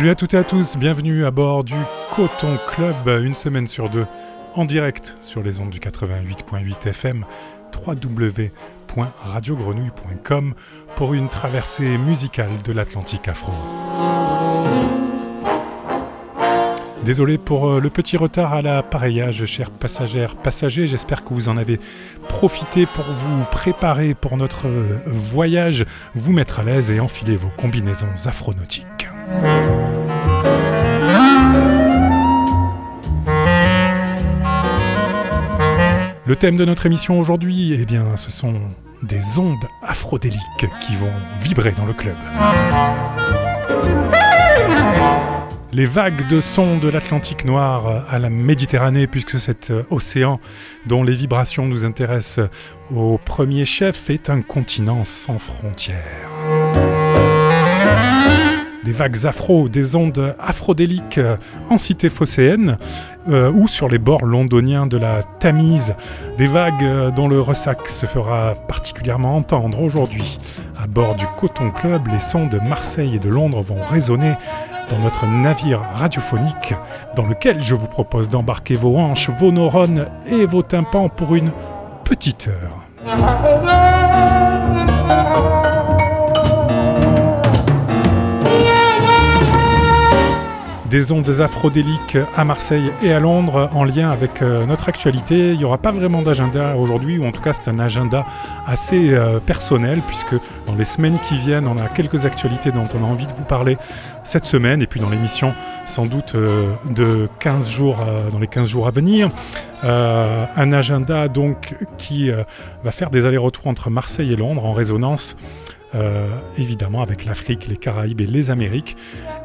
Salut à toutes et à tous, bienvenue à bord du Coton Club, une semaine sur deux, en direct sur les ondes du 88.8 FM, www.radiogrenouille.com pour une traversée musicale de l'Atlantique afro. Désolé pour euh, le petit retard à l'appareillage, chers passagères, passagers. J'espère que vous en avez profité pour vous préparer pour notre euh, voyage, vous mettre à l'aise et enfiler vos combinaisons afronautiques. Le thème de notre émission aujourd'hui, eh bien, ce sont des ondes afrodéliques qui vont vibrer dans le club. Les vagues de son de l'Atlantique noir à la Méditerranée, puisque cet océan dont les vibrations nous intéressent au premier chef est un continent sans frontières des vagues afro, des ondes afrodéliques euh, en cité phocéenne euh, ou sur les bords londoniens de la Tamise, des vagues euh, dont le ressac se fera particulièrement entendre aujourd'hui. À bord du Coton Club, les sons de Marseille et de Londres vont résonner dans notre navire radiophonique dans lequel je vous propose d'embarquer vos hanches, vos neurones et vos tympans pour une petite heure. Des ondes afrodéliques à Marseille et à Londres en lien avec euh, notre actualité. Il n'y aura pas vraiment d'agenda aujourd'hui, ou en tout cas c'est un agenda assez euh, personnel, puisque dans les semaines qui viennent, on a quelques actualités dont on a envie de vous parler cette semaine, et puis dans l'émission sans doute euh, de 15 jours, dans les 15 jours à venir. un agenda donc qui va faire des allers-retours entre Marseille et Londres en résonance euh, évidemment avec l'Afrique, les Caraïbes et les Amériques.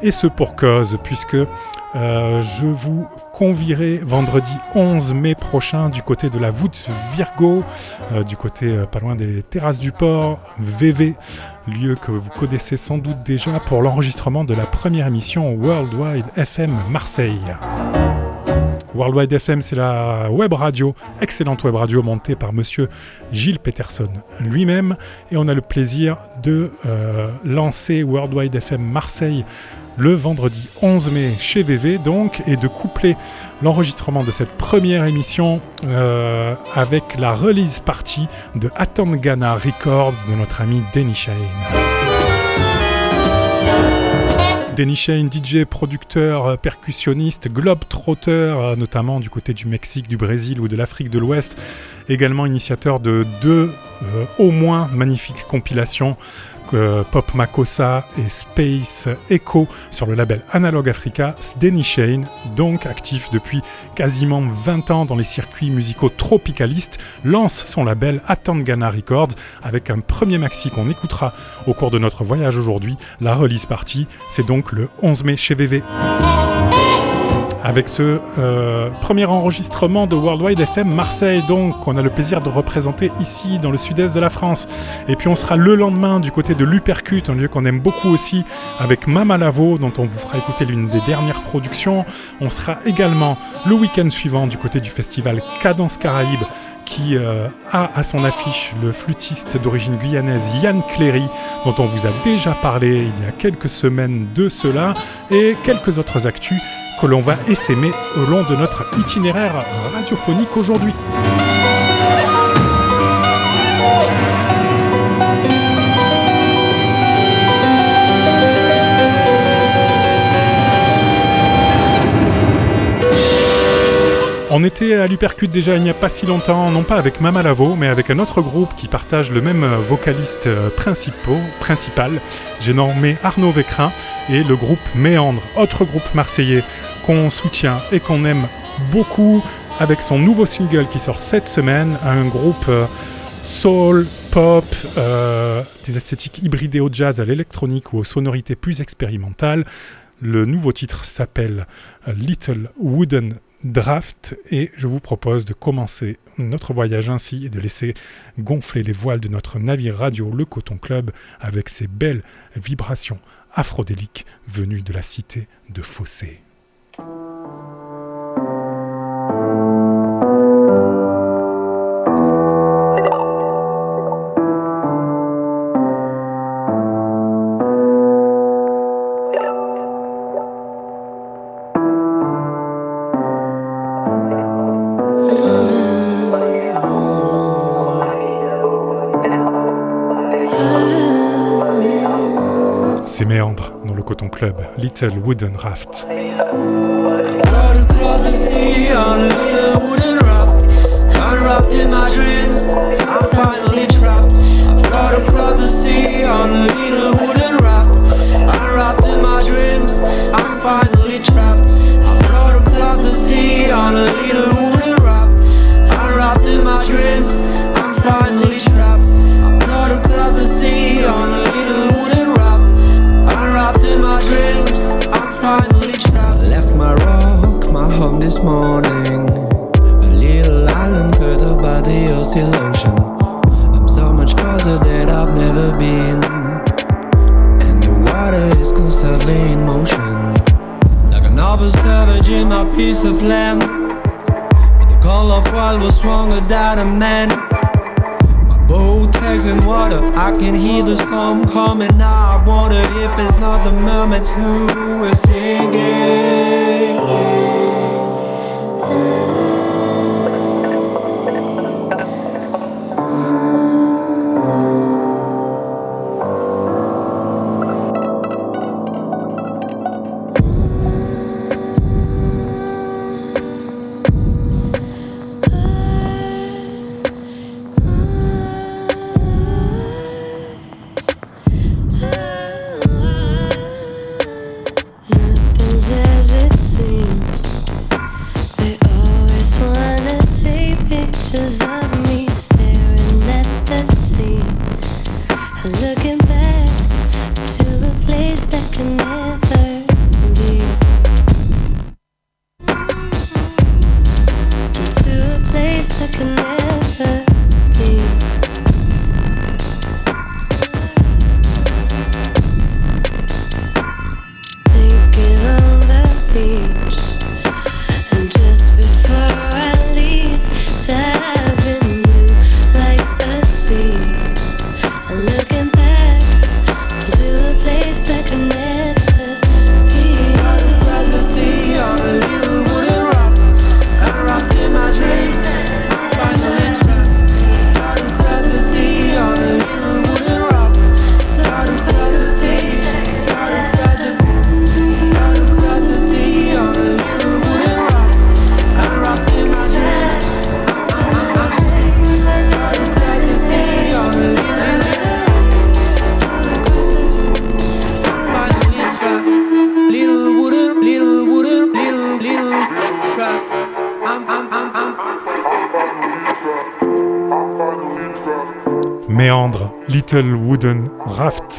Et ce pour cause, puisque euh, je vous convierai vendredi 11 mai prochain du côté de la voûte Virgo, euh, du côté pas loin des terrasses du port, VV, lieu que vous connaissez sans doute déjà pour l'enregistrement de la première émission Worldwide FM Marseille. Worldwide FM, c'est la web radio, excellente web radio montée par monsieur Gilles Peterson lui-même. Et on a le plaisir de euh, lancer Worldwide FM Marseille le vendredi 11 mai chez VV, donc, et de coupler l'enregistrement de cette première émission euh, avec la release party de Atangana Records de notre ami Denny Shane. Denny Shane, DJ, producteur, euh, percussionniste, globe-trotter, euh, notamment du côté du Mexique, du Brésil ou de l'Afrique de l'Ouest. Également initiateur de deux, euh, au moins, magnifiques compilations Pop Makossa et Space Echo sur le label Analog Africa, Denny Shane, donc actif depuis quasiment 20 ans dans les circuits musicaux tropicalistes, lance son label Atangana Records avec un premier maxi qu'on écoutera au cours de notre voyage aujourd'hui, la release party, c'est donc le 11 mai chez VV avec ce euh, premier enregistrement de Worldwide FM Marseille, donc qu'on a le plaisir de représenter ici dans le sud-est de la France. Et puis on sera le lendemain du côté de l'Upercute, un lieu qu'on aime beaucoup aussi, avec Mama Lavo, dont on vous fera écouter l'une des dernières productions. On sera également le week-end suivant du côté du festival Cadence Caraïbe qui euh, a à son affiche le flûtiste d'origine guyanaise Yann Cléry, dont on vous a déjà parlé il y a quelques semaines de cela, et quelques autres actus que l'on va essaimer au long de notre itinéraire radiophonique aujourd'hui. On était à l'Hypercute déjà il n'y a pas si longtemps, non pas avec Mama Lavo, mais avec un autre groupe qui partage le même vocaliste principal. J'ai nommé Arnaud Vécrin et le groupe Méandre, autre groupe marseillais qu'on soutient et qu'on aime beaucoup avec son nouveau single qui sort cette semaine, un groupe euh, soul, pop, euh, des esthétiques hybridées au jazz, à l'électronique ou aux sonorités plus expérimentales. Le nouveau titre s'appelle euh, Little Wooden Draft et je vous propose de commencer notre voyage ainsi et de laisser gonfler les voiles de notre navire radio Le Coton Club avec ces belles vibrations afrodéliques venues de la cité de Fossé. Club, Little Wooden Raft. Little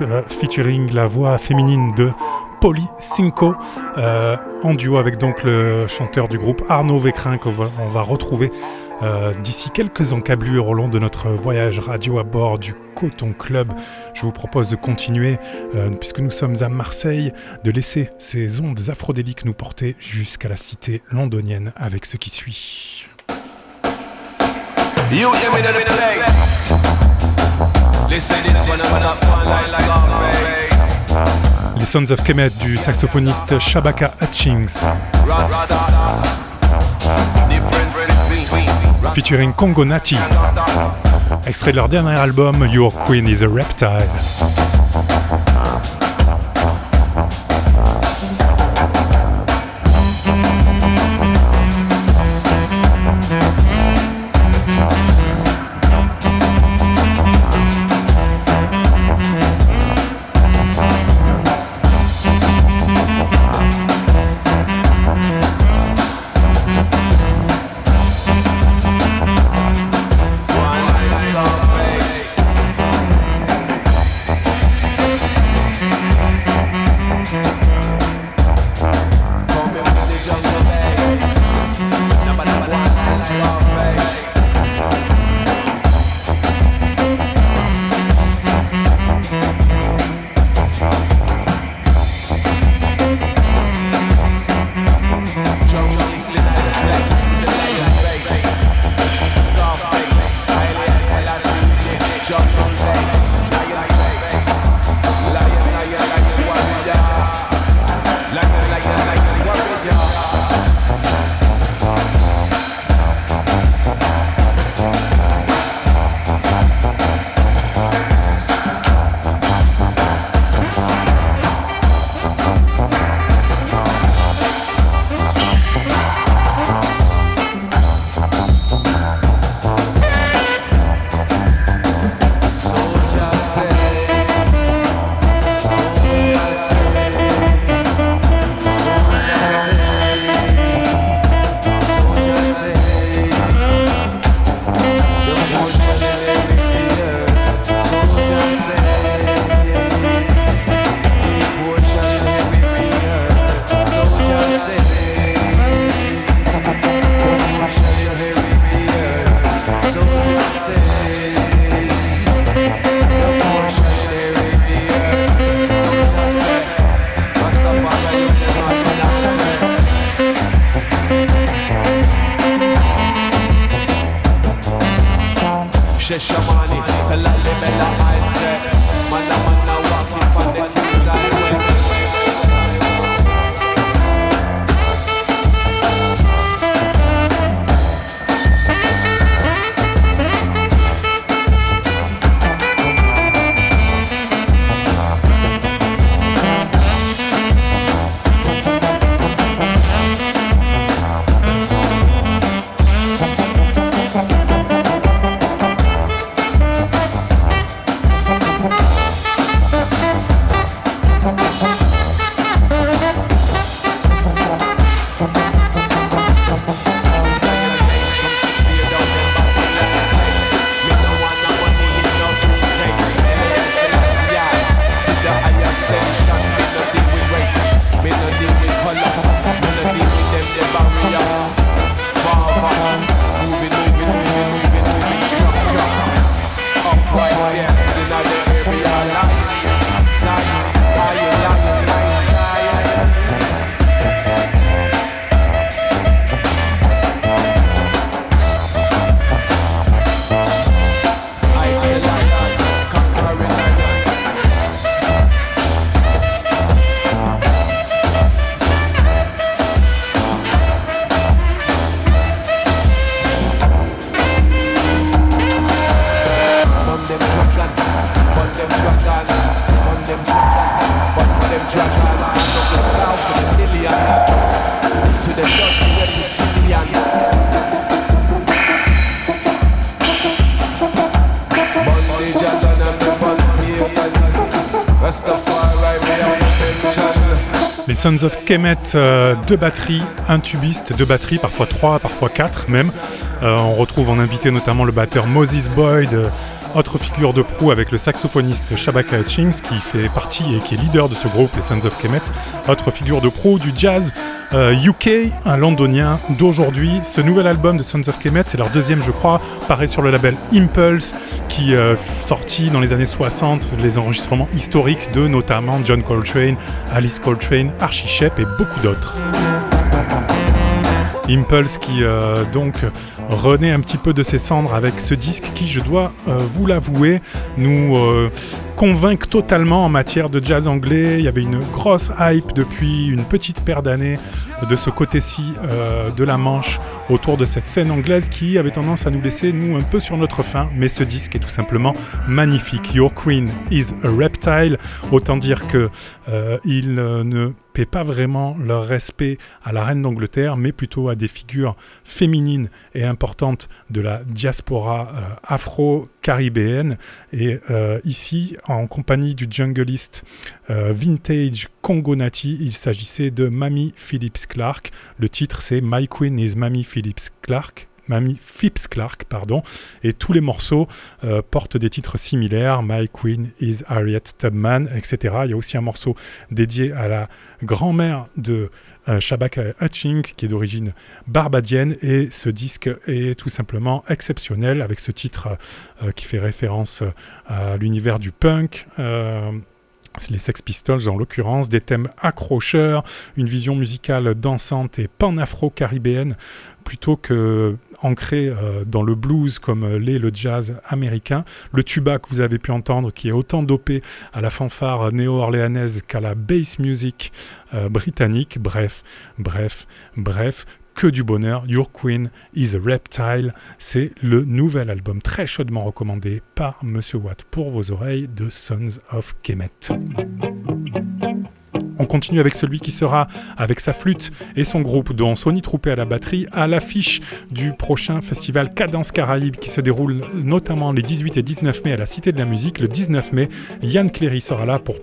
Euh, featuring la voix féminine de Polly Cinco euh, en duo avec donc le chanteur du groupe Arnaud Vécrin qu'on va, on va retrouver euh, d'ici quelques encablures au long de notre voyage radio à bord du Coton Club. Je vous propose de continuer, puisque nous sommes à Marseille, de laisser ces ondes afrodéliques nous porter jusqu'à la cité londonienne avec ce qui suit. Les Sons of Kemet du saxophoniste Shabaka Hutchings. Featuring Congo Nati. Extrait de leur dernier album Your Queen is a Reptile. Sons of Kemet, euh, deux batteries, un tubiste, deux batteries, parfois trois, parfois quatre même. Euh, on retrouve en invité notamment le batteur Moses Boyd, euh, autre figure de proue avec le saxophoniste Shabaka Hutchings qui fait partie et qui est leader de ce groupe, les Sons of Kemet. Autre figure de proue du jazz UK, euh, un londonien d'aujourd'hui. Ce nouvel album de Sons of Kemet, c'est leur deuxième je crois, paraît sur le label Impulse qui euh, sorti dans les années 60 les enregistrements historiques de notamment John Coltrane, Alice Coltrane, Archie Shepp et beaucoup d'autres. Impulse qui euh, donc renaît un petit peu de ses cendres avec ce disque qui, je dois euh, vous l'avouer, nous convainc totalement en matière de jazz anglais. Il y avait une grosse hype depuis une petite paire d'années de ce côté-ci de la Manche autour de cette scène anglaise qui avait tendance à nous laisser, nous, un peu sur notre faim. Mais ce disque est tout simplement magnifique. Your Queen is a Reptile. Autant dire que il ne paie pas vraiment leur respect à la reine d'Angleterre, mais plutôt à des figures féminines et importantes de la diaspora euh, afro-caribéenne. Et euh, ici, en compagnie du jungliste euh, vintage Congo Nati, il s'agissait de Mamie Phillips Clark. Le titre, c'est My Queen is Mamie Phillips Clark. Mamie Phipps Clark, pardon, et tous les morceaux portent des titres similaires, My Queen is Harriet Tubman, etc. Il y a aussi un morceau dédié à la grand-mère de euh, Shabaka Hutchings, qui est d'origine barbadienne, et ce disque est tout simplement exceptionnel avec ce titre euh, qui fait référence à l'univers du punk. Euh, les Sex Pistols en l'occurrence, des thèmes accrocheurs, une vision musicale dansante et pan-afro-caribéenne plutôt que ancré euh, dans le blues comme euh, l'est le jazz américain. Le tuba que vous avez pu entendre, qui est autant dopé à la fanfare néo-orléanaise qu'à la bass music euh, britannique. Bref, bref, bref, que du bonheur. Your Queen is a Reptile, c'est le nouvel album très chaudement recommandé par Monsieur Watt pour vos oreilles de Sons of Kemet. On continue avec celui qui sera, avec sa flûte et son groupe, dont Sony Troupé à la batterie, à l'affiche du prochain festival Cadence Caraïbe qui se déroule notamment les 18 et 19 mai à la Cité de la Musique. Le 19 mai, Yann Cléry sera là pour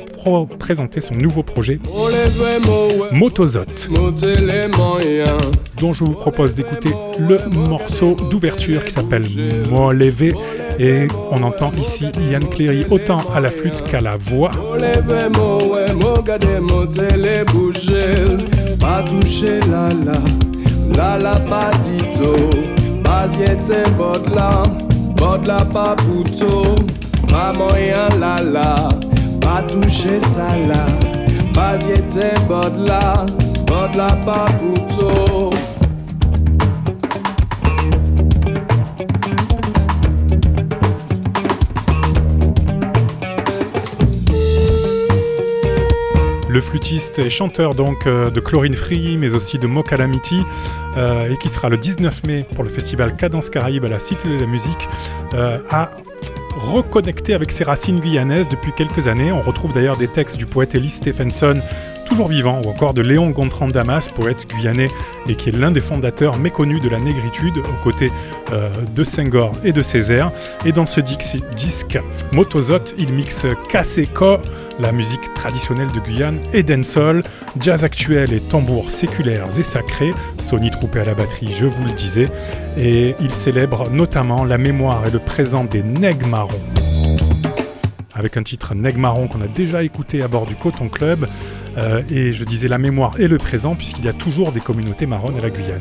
présenter son nouveau projet Motozot, dont je vous propose d'écouter le morceau d'ouverture qui s'appelle Molevé et on entend ici Yann Cléry autant à la flûte qu'à la voix. Pas toucher la la, la la pas dito, pas yete bodla, bodla pas puto, pas moyen la la, pas toucher ça là, pas yete bodla, bodla pas puto. Le flûtiste et chanteur donc euh, de Chlorine Free, mais aussi de Mo Calamity, euh, et qui sera le 19 mai pour le festival Cadence Caraïbe à la Cité de la Musique, euh, a reconnecté avec ses racines guyanaises depuis quelques années. On retrouve d'ailleurs des textes du poète Ellis Stephenson toujours vivant, ou encore de Léon Gontran Damas, poète guyanais et qui est l'un des fondateurs méconnus de la négritude, aux côtés euh, de Senghor et de Césaire. Et dans ce disque, Motozot, il mixe Kaseko, la musique traditionnelle de Guyane, et dancehall, jazz actuel et tambours séculaires et sacrés, Sony Troupé à la batterie, je vous le disais, et il célèbre notamment la mémoire et le présent des nègres marrons avec un titre Neg Marron qu'on a déjà écouté à bord du Coton Club. Euh, et je disais la mémoire et le présent, puisqu'il y a toujours des communautés marronnes à la Guyane.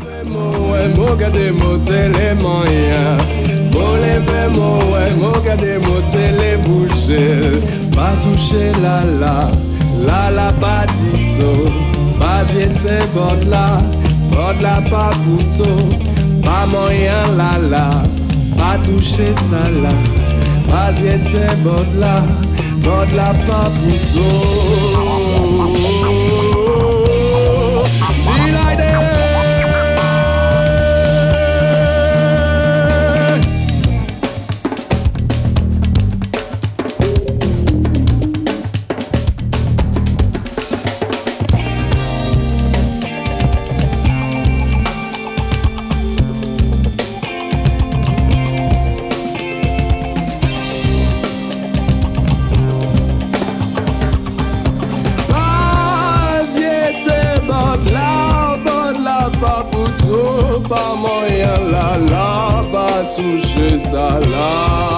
Pas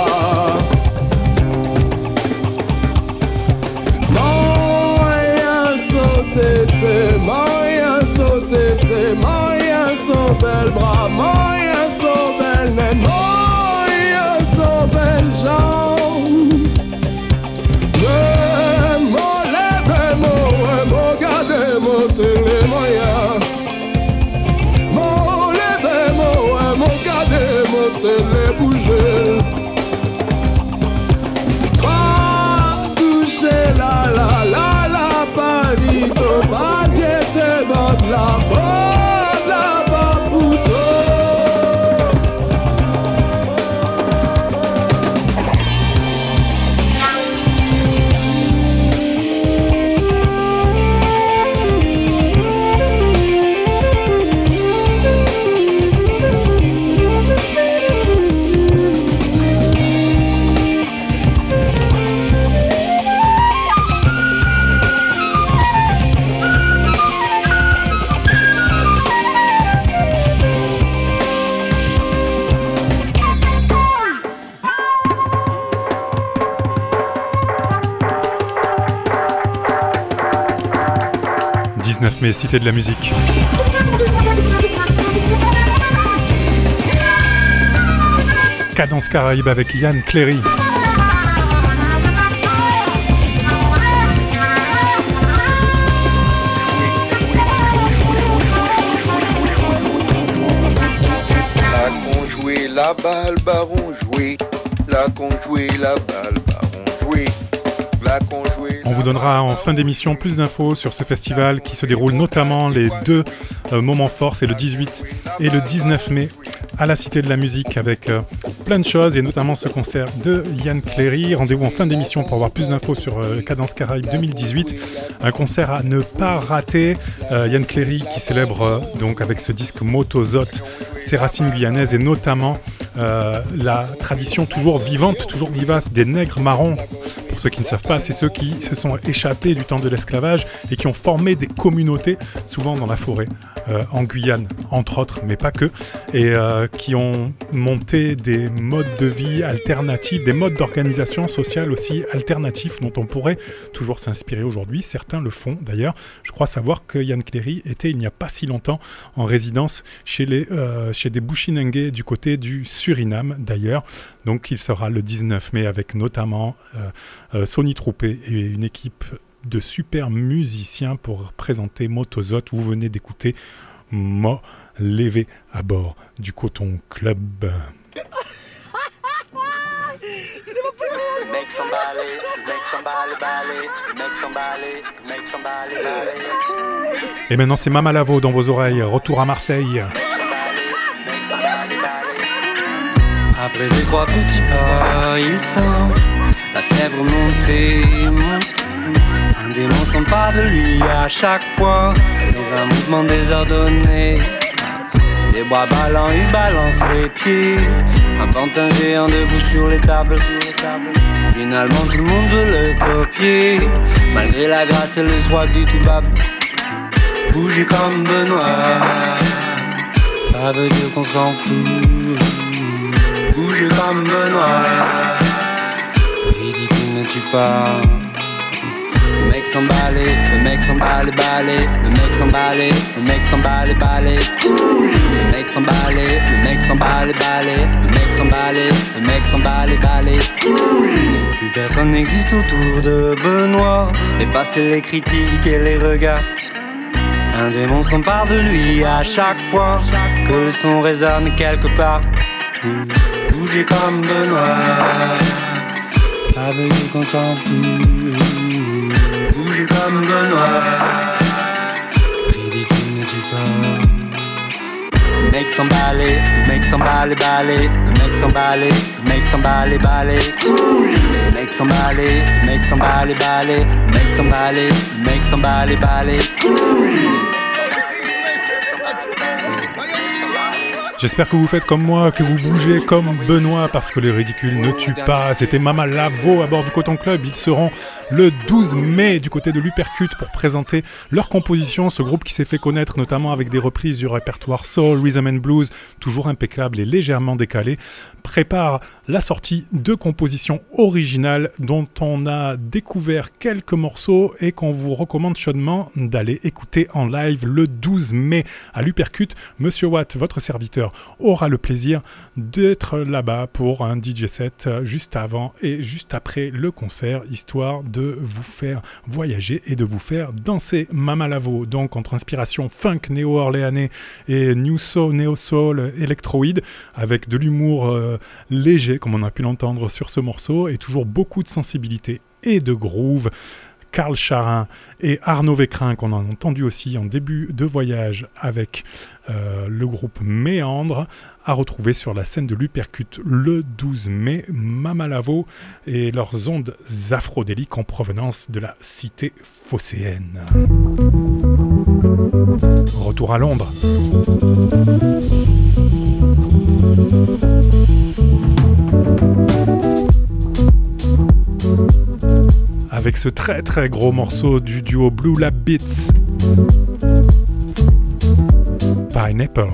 19 mai, Cité de la musique. Cadence Caraïbe avec Yann Cléry. La con joué, la balle, baron joué. La con joué, la balle, donnera en fin d'émission plus d'infos sur ce festival qui se déroule notamment les deux euh, moments forts, c'est le 18 et le 19 mai à la Cité de la Musique avec euh, plein de choses et notamment ce concert de Yann Cléry. Rendez-vous en fin d'émission pour avoir plus d'infos sur euh, Cadence Caraïbe 2018. Un concert à ne pas rater. Euh, Yann Cléry qui célèbre euh, donc avec ce disque Motozot ses racines guyanaises et notamment euh, la tradition toujours vivante, toujours vivace des nègres marrons. Pour ceux qui ne savent pas, c'est ceux qui se sont échappés du temps de l'esclavage et qui ont formé des communautés, souvent dans la forêt, euh, en Guyane, entre autres, mais pas que, et euh, qui ont monté des modes de vie alternatifs, des modes d'organisation sociale aussi alternatifs dont on pourrait toujours s'inspirer aujourd'hui. Certains le font d'ailleurs. Je crois savoir que Yann Cléry était il n'y a pas si longtemps en résidence chez, les, euh, chez des Bushinengue du côté du Suriname d'ailleurs. Donc il sera le 19 mai avec notamment euh, euh, Sony Troupé et une équipe de super musiciens pour présenter Motozot. Vous venez d'écouter Mo Levé à bord du Coton Club. Make somebody, make somebody ballet, make somebody, make somebody ballet, Et maintenant c'est Mama Lavo dans vos oreilles. Retour à Marseille. make somebody, make somebody ballet. Après deux trois petits pas, il sent la fièvre monter, monter. Un démon s'empare de lui à chaque fois dans un mouvement désordonné. Les bras ballants, il balance les pieds. Un pantin géant debout sur les tables. Finalement, tout le monde veut le copier. Malgré la grâce et le swag du tout bab. Bouger comme Benoît. Ça veut dire qu'on s'en fout. Bouger comme Benoît. Ridicule, ne tue pas. Le mec s'emballait, le mec s'emballait, balai, le mec s'emballait, le mec s'emballait, balai. Le mec s'emballait, le mec s'emballait, balai, le mec s'emballait, le mec s'emballait, balai. Plus personne n'existe autour de Benoît, effacer les critiques et les regards. Un démon s'empare de lui à chaque fois que le son résonne quelque part. Bouger comme Benoît, ça veut dire qu'on s'en fout. Bouger comme Benoît, ridicule ne tue pas. Le mec s'emballait, le mec s'emballait, balai, le mec s'emballait, le mec s'emballait, balai. Le mec s'emballait, le mec s'emballait, balai, le mec s'emballait, le mec s'emballait, balai. J'espère que vous faites comme moi, que vous bougez comme Benoît, parce que les ridicules ne tuent pas. C'était Mama Lavo à bord du Coton Club. Ils seront le 12 mai du côté de l'Upercut pour présenter leur composition. Ce groupe qui s'est fait connaître notamment avec des reprises du répertoire soul, rhythm and blues, toujours impeccable et légèrement décalé, prépare la sortie de compositions originales dont on a découvert quelques morceaux et qu'on vous recommande chaudement d'aller écouter en live le 12 mai à l'Upercut. Monsieur Watt, votre serviteur, aura le plaisir d'être là-bas pour un DJ set juste avant et juste après le concert, histoire de vous faire voyager et de vous faire danser. Mama Lavo, donc entre inspiration funk néo-orléanais et new soul, néo-soul, électroïde, avec de l'humour euh, léger, comme on a pu l'entendre sur ce morceau, et toujours beaucoup de sensibilité et de groove. Karl Charin et Arnaud Vécrin, qu'on a entendu aussi en début de voyage avec euh, le groupe Méandre, à retrouver sur la scène de l'Upercute le 12 mai, Mamalavo et leurs ondes afrodéliques en provenance de la cité phocéenne. Retour à Londres avec ce très très gros morceau du duo Blue Lab Beats. Pineapple.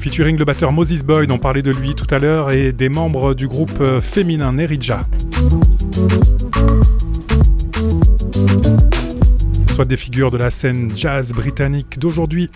Featuring le batteur Moses Boyd, on parlait de lui tout à l'heure, et des membres du groupe euh, féminin Nerija. Soit des figures de la scène jazz britannique d'aujourd'hui.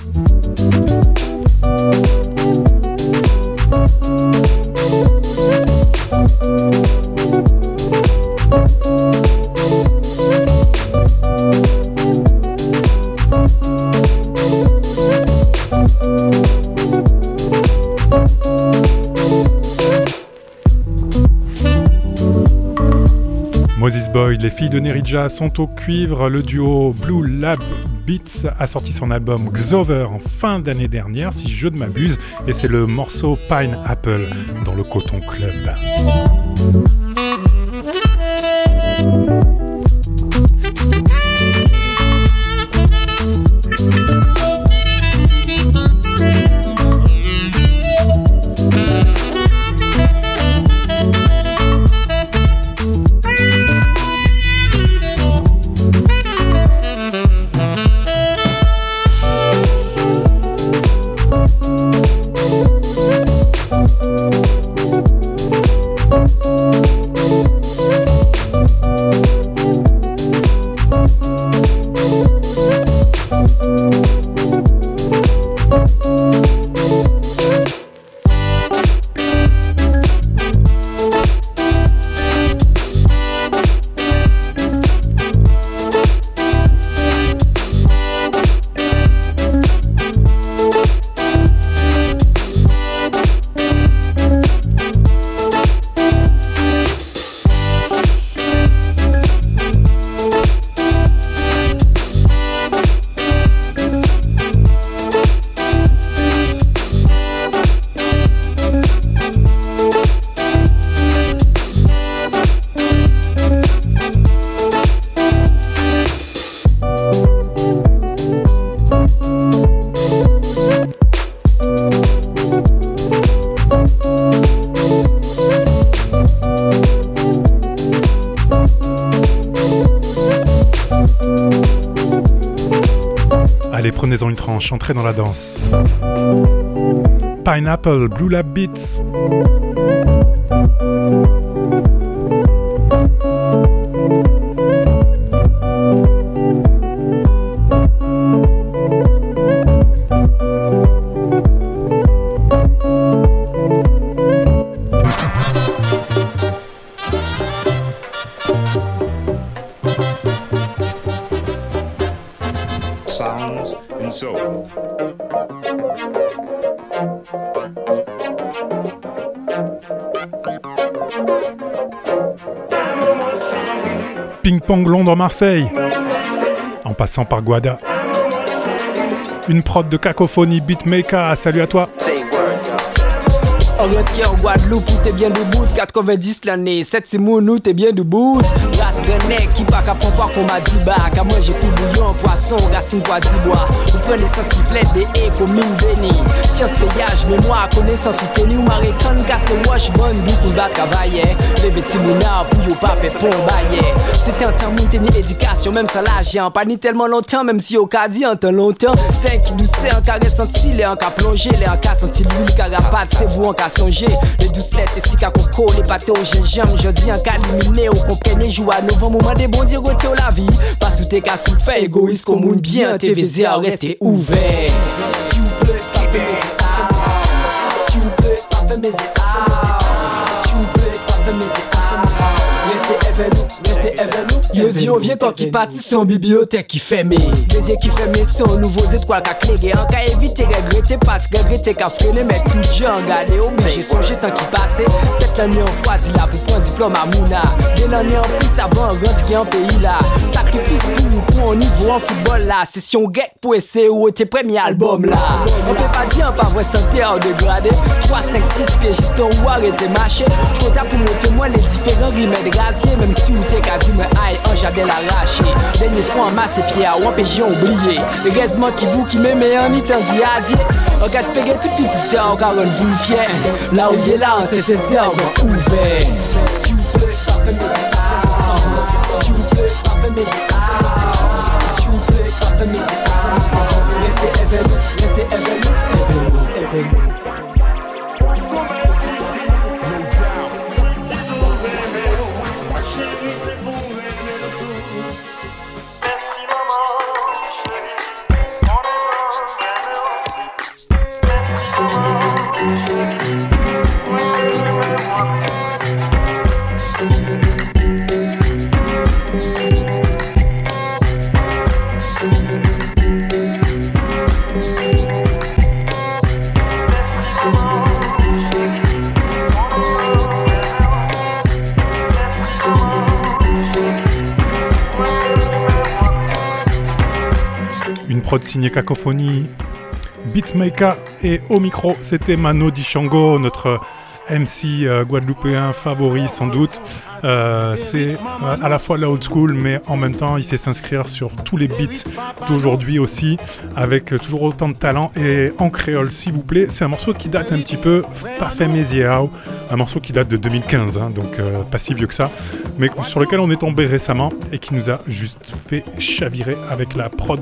De Nerija sont au cuivre. Le duo Blue Lab Beats a sorti son album Xover en fin d'année dernière, si je ne m'abuse, et c'est le morceau Pineapple dans le Coton Club. Entrer dans la danse. Pineapple, Blue Lab Beats. Londres-Marseille, en passant par Guada. Une prod de cacophonie beatmaker, salut à toi. En Guadeloupe, t'es bien debout. 90 l'année, 7 c'est t'es bien debout. Grenek Ki pa ka pon pa kon ma di ba Ka manje kou bouillon, poisson, racine kwa di bois. Ou pren esans ki flet de e kom min beni Science feyaj, mémoire, connaissance soutenu Ou mare kan kase bon bou kou bat kavaye Leve ti mounar pou yo pa pe pon baye C'était un temps moun teni même ça là j'ai pas ni tellement longtemps, même si au cas dit un temps longtemps. C'est qui douce, un cas ressenti, les un cas plongé, les un cas senti l'huile, carapate, c'est vous un cas songé. Les douces lettres, les sika coco, les bateaux, gingembre, je dis un cas éliminé, au comprenez, joue à nouveau moment des bons dire au la vie. Pas plaît, pas fait mes états. S'il vous plaît, pas fait mes états. Restez événement, restez événement. Yo di yo vye kon ki pati son bibliotek ki feme Bezye ki feme son nouvo etwal ka klege An ka evite regrete pas regrete ka frene Mek tout jan gade oblige sonje tan ki pase Set l'année an fwazi la pou pon diplom a mouna. Den l'année an plis avan rentre ki an peyi la Sakrifis pou pou an nivou an football la Session gek pou ese ou te premi album la On pe pa di an pa vre sante an degradé 3, 5, 6 piye jiston ou arete mache Trota pou monte mwen le diferent rimed razye Mem si ou te kazi mwen aye un jardin arraché. Dernier fois en masse et pierre, ou un péché oublié. Les gazements qui vous qui m'aimez en mi-temps dit On gaspillait tout petit temps, car on vous fier. Là où il est là, c'était zéro ouvert. S'il. Signé Cacophonie, Beatmaker et au micro, c'était Mano Dichango, notre MC euh, guadeloupéen favori sans doute. Euh, c'est euh, à la fois la old school, mais en même temps, il sait s'inscrire sur tous les beats d'aujourd'hui aussi, avec toujours autant de talent. Et en créole, s'il vous plaît, c'est un morceau qui date un petit peu, pas fait un morceau qui date de 2015, hein, donc pas si vieux que ça, mais sur lequel on est tombé récemment et qui nous a juste fait chavirer avec la prod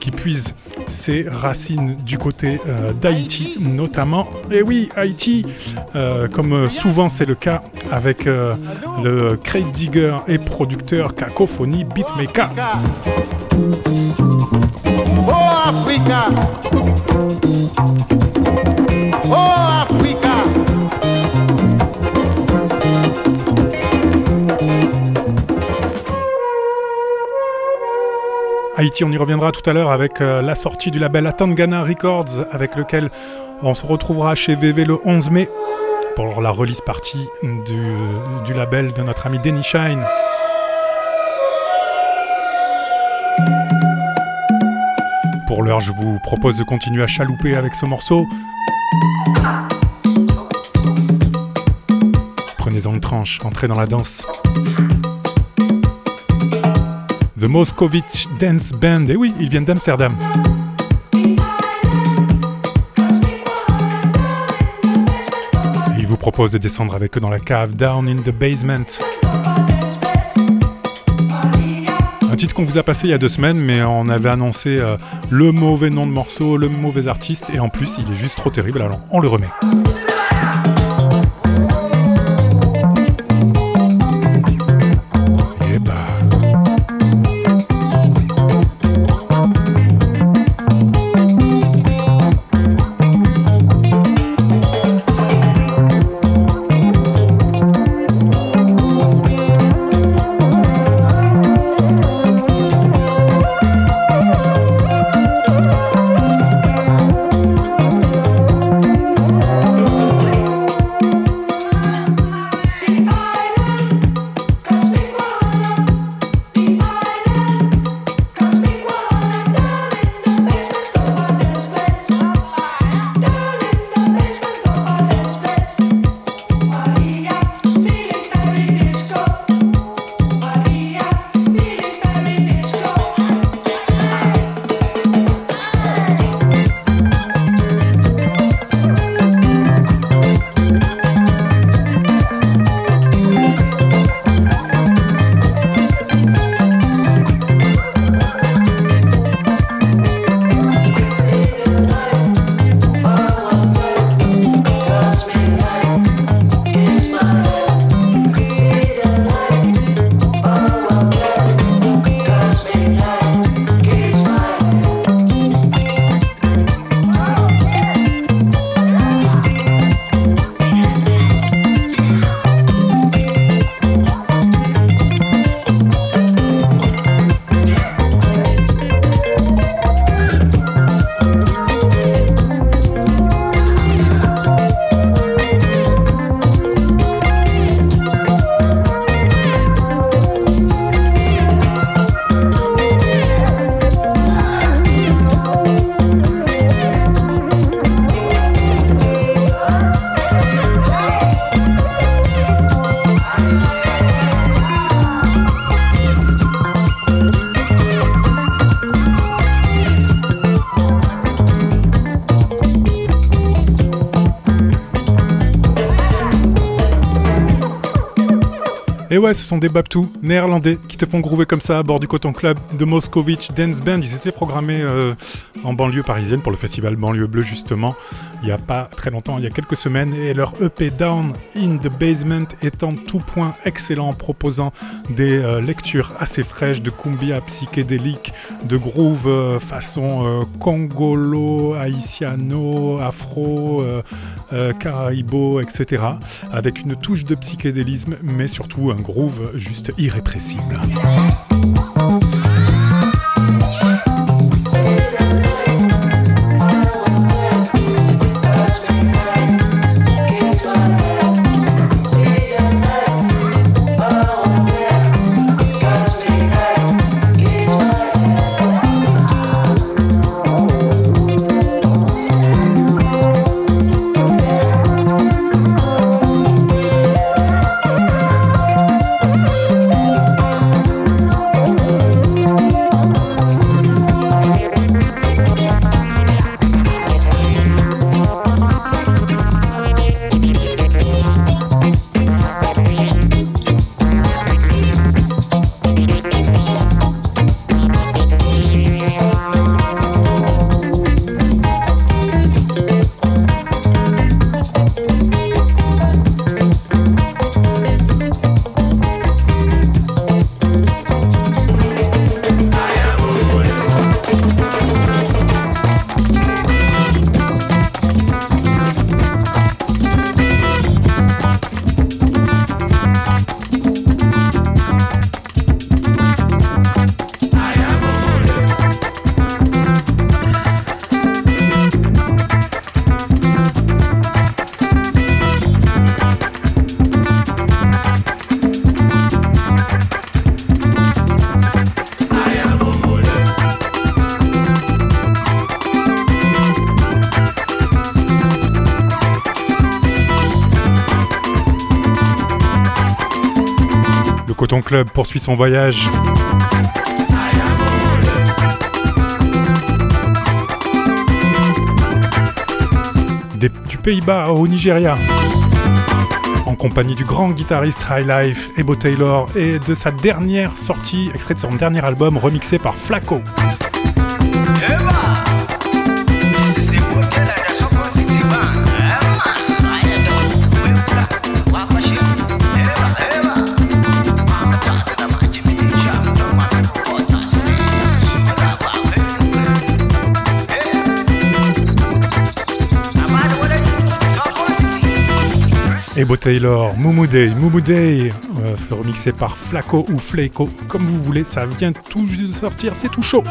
qui puise ses racines du côté d'Haïti, notamment. Et oui, Haïti, comme souvent c'est le cas avec le crate digger et producteur Cacophonie Beatmaker. Oh Africa! Oh Africa! Haïti, on y reviendra tout à l'heure avec euh, la sortie du label Atangana Records, avec lequel on se retrouvera chez VV le 11 mai pour la release partie du, label de notre ami Denny Shine. Pour l'heure, je vous propose de continuer à chalouper avec ce morceau. Prenez-en une tranche, entrez dans la danse. The Moscovich Dance Band, et oui, ils viennent d'Amsterdam. Propose de descendre avec eux dans la cave Down in the Basement. Un titre qu'on vous a passé il y a deux semaines, mais on avait annoncé euh, le mauvais nom de morceau, le mauvais artiste, et en plus il est juste trop terrible, alors on le remet. Et ouais, ce sont des Babtou néerlandais qui te font groover comme ça à bord du Coton Club de Moscovitch Dance Band. Ils étaient programmés euh, en banlieue parisienne pour le festival Banlieue Bleue justement, il n'y a pas très longtemps, il y a quelques semaines. Et leur EP Down in the Basement étant tout point excellent, proposant des euh, lectures assez fraîches de cumbia psychédélique, de groove euh, façon congolo, haïtiano, afro, caraïbo, etc. Avec une touche de psychédélisme, mais surtout un groove juste irrépressible. Club poursuit son voyage. du Pays-Bas au Nigeria. En compagnie du grand guitariste High Life, Ebo Taylor, et de sa dernière sortie, extrait de son dernier album remixé par Flaco. Ebo Taylor, Moumou Day, Moumou Day, euh, remixé par Flaco ou Fleco, comme vous voulez, ça vient tout juste de sortir, c'est tout chaud.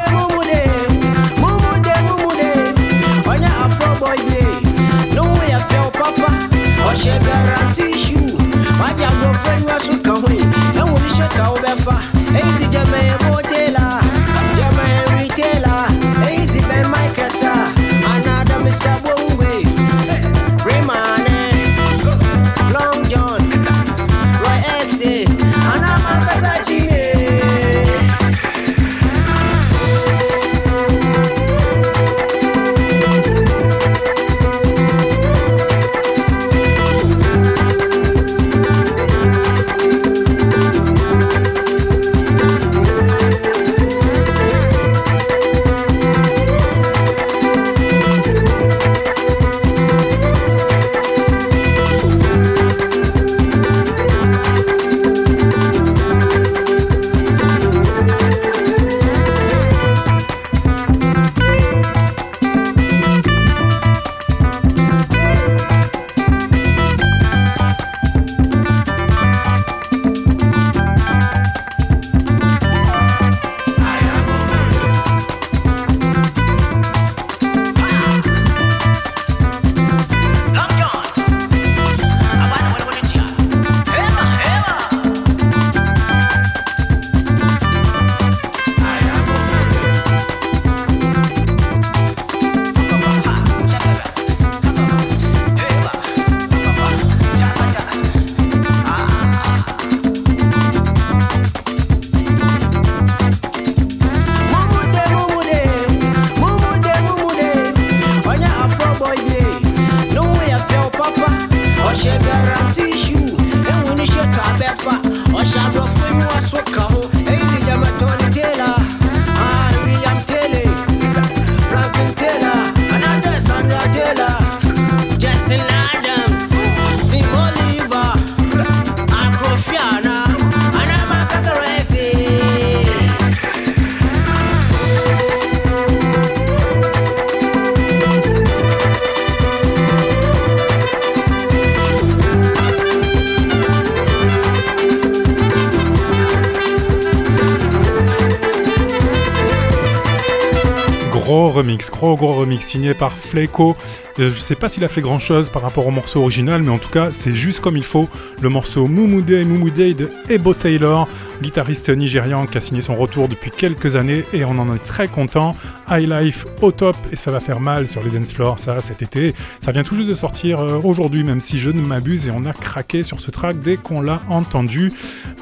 Signé par Fleco. Euh, je sais pas s'il a fait grand chose par rapport au morceau original, mais en tout cas, c'est juste comme il faut. Le morceau Mumude Mumude de Ebo Taylor, guitariste nigérian qui a signé son retour depuis quelques années et on en est très content. High Life au top et ça va faire mal sur les dance floors, ça cet été. Ça vient tout juste de sortir euh, aujourd'hui, même si je ne m'abuse et on a craqué sur ce track dès qu'on l'a entendu.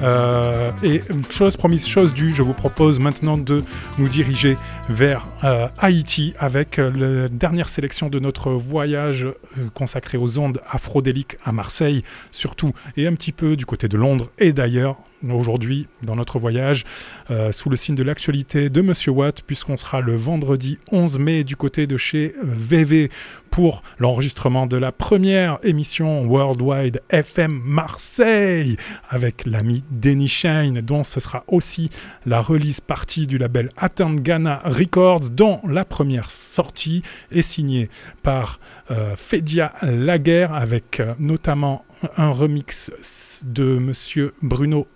Euh, et chose promise, chose due, je vous propose maintenant de nous diriger vers Haïti avec la dernière sélection de notre voyage euh, consacré aux ondes afrodéliques à Marseille, surtout, et un petit peu du côté de Londres et d'ailleurs, aujourd'hui, dans notre voyage, euh, sous le signe de l'actualité de Monsieur Watt, puisqu'on sera le vendredi 11 mai du côté de chez VV pour l'enregistrement de la première émission Worldwide FM Marseille avec l'ami Denny Shine, dont ce sera aussi la release partie du label Atangana Records, dont la première sortie est signée par euh, Fedia Laguerre avec euh, notamment un remix de monsieur Bruno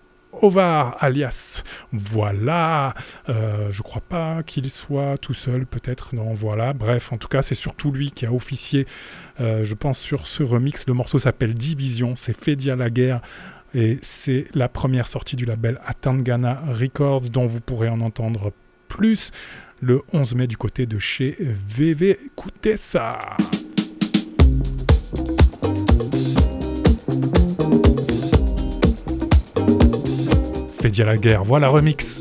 Ovar, alias voilà. Euh, je crois pas qu'il soit tout seul, peut-être. Non, voilà. Bref, en tout cas, c'est surtout lui qui a officié, euh, je pense, sur ce remix. Le morceau s'appelle Division. C'est Fedia la guerre. Et c'est la première sortie du label Atangana Records, dont vous pourrez en entendre plus le 11 mai du côté de chez VV. Écoutez ça! Fait la guerre. Voilà remix.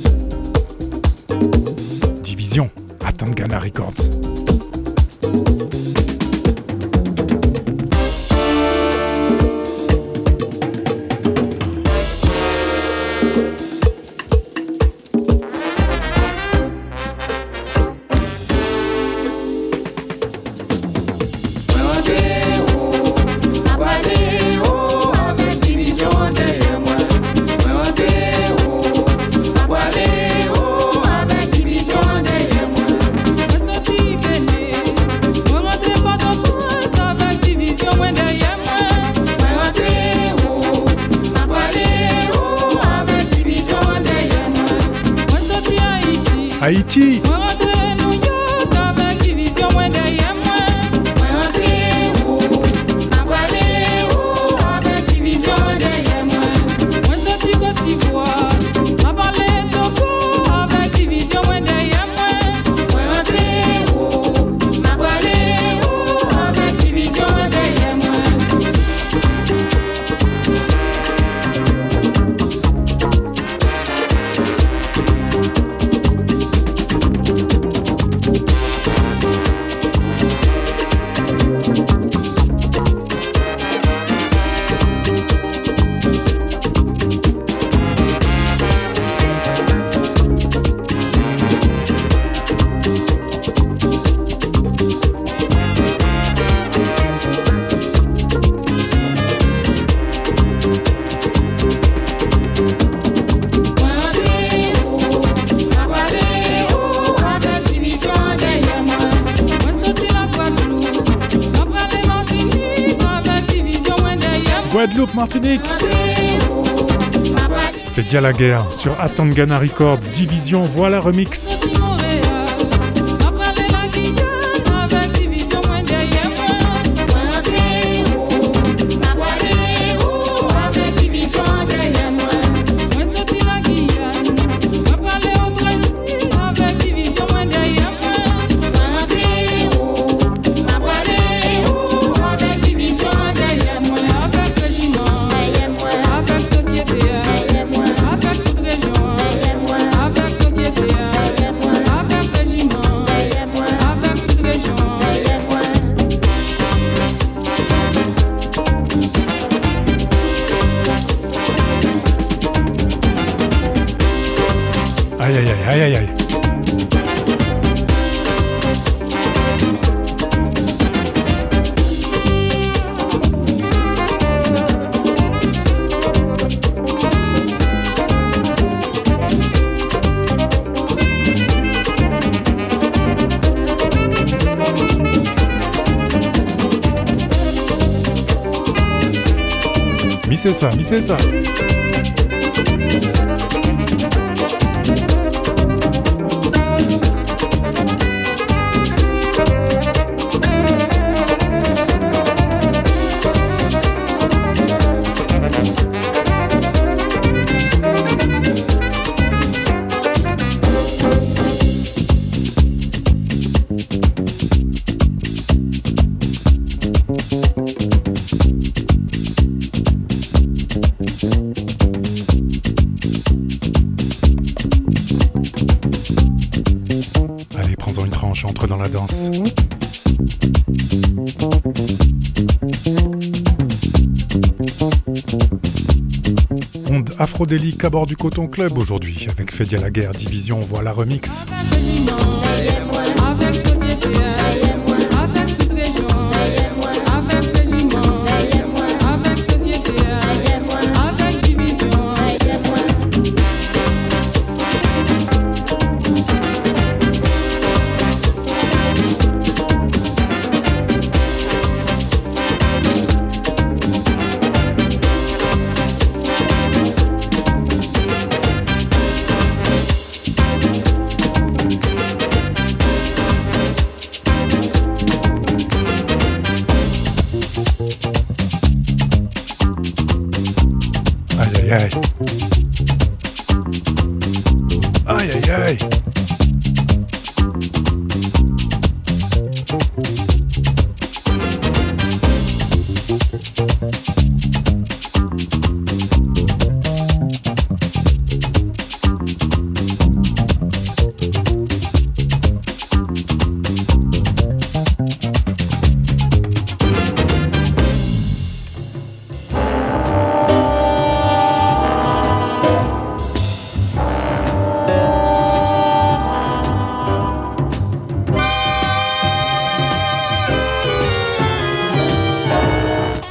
Division, Atangana Records. Haïti. La guerre sur Atangana Records, Division, voilà remix. Ça, rentre dans la danse. Onde afrodélique à bord du Coton Club aujourd'hui avec Fédia la guerre division voilà remix.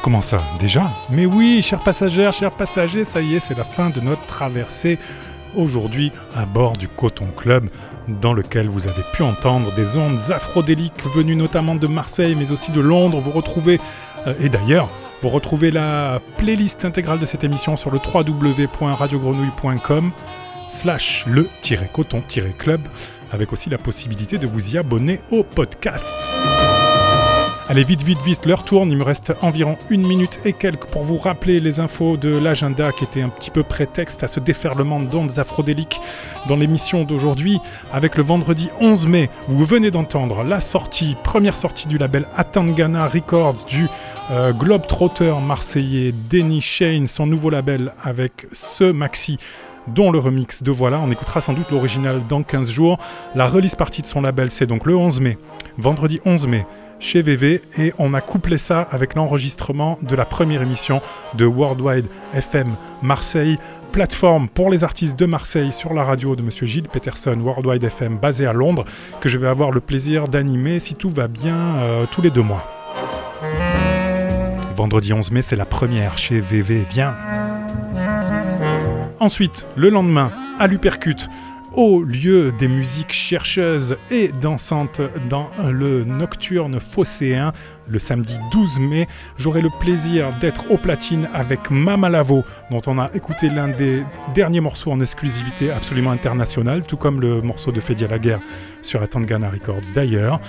Comment ça Déjà Mais oui, chers passagères, chers passagers, ça y est, c'est la fin de notre traversée aujourd'hui à bord du Coton Club, dans lequel vous avez pu entendre des ondes afrodéliques venues notamment de Marseille, mais aussi de Londres. Vous retrouvez, euh, et d'ailleurs, vous retrouvez la playlist intégrale de cette émission sur le www.radiogrenouille.com slash le-coton-club, avec aussi la possibilité de vous y abonner au podcast. Allez vite, vite, vite, l'heure tourne, il me reste environ une minute et quelques pour vous rappeler les infos de l'agenda qui était un petit peu prétexte à ce déferlement d'ondes afrodéliques dans l'émission d'aujourd'hui avec le vendredi 11 mai. Vous venez d'entendre la sortie, première sortie du label Atangana Records du euh, Globetrotter marseillais Denny Shane, son nouveau label avec ce maxi dont le remix de Voilà. On écoutera sans doute l'original dans 15 jours. La release partie de son label, c'est donc le 11 mai, vendredi 11 mai chez VV et on a couplé ça avec l'enregistrement de la première émission de Worldwide FM Marseille, plateforme pour les artistes de Marseille sur la radio de Monsieur Gilles Peterson, Worldwide FM basé à Londres, que je vais avoir le plaisir d'animer si tout va bien euh, tous les deux mois. Vendredi 11 mai, c'est la première chez VV. Viens. Ensuite, le lendemain, à l'Upercute, au lieu des musiques chercheuses et dansantes dans le nocturne phocéen, le samedi 12 mai, j'aurai le plaisir d'être au platine avec Mama Lavo, dont on a écouté l'un des derniers morceaux en exclusivité absolument internationale, tout comme le morceau de Fédia la guerre sur Atangana Records d'ailleurs.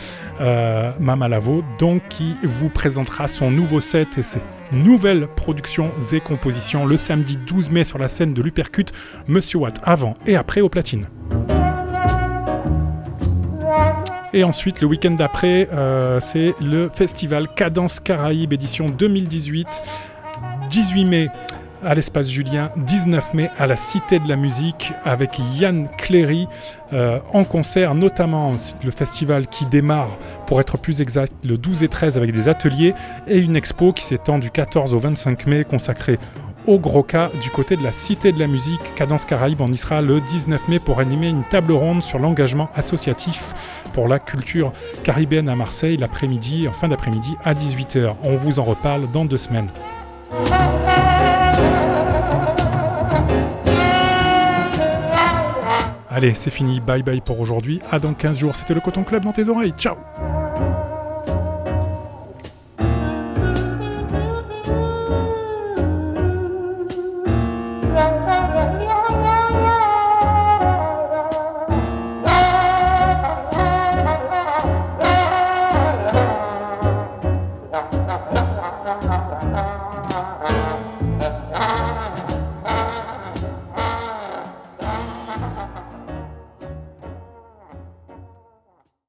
Euh, Mama Lavo, donc, qui vous présentera son nouveau set et ses nouvelles productions et compositions le samedi 12 mai sur la scène de l'Upercute, Monsieur Watt avant et après au platine. Et ensuite, le week-end d'après, euh, c'est le festival Cadence Caraïbes édition 2018. 18 mai à l'espace Julien, 19 mai à la Cité de la Musique avec Yann Cléry euh, en concert, notamment le festival qui démarre, pour être plus exact, le 12 et 13 avec des ateliers et une expo qui s'étend du 14 au 25 mai consacrée au gros cas du côté de la Cité de la Musique. Cadence Caraïbes, on y sera le 19 mai pour animer une table ronde sur l'engagement associatif pour la culture caribéenne à Marseille l'après-midi, en fin d'après-midi à 18h. On vous en reparle dans deux semaines. Allez, c'est fini, bye bye pour aujourd'hui. À dans 15 jours, c'était le Coton Club dans tes oreilles. Ciao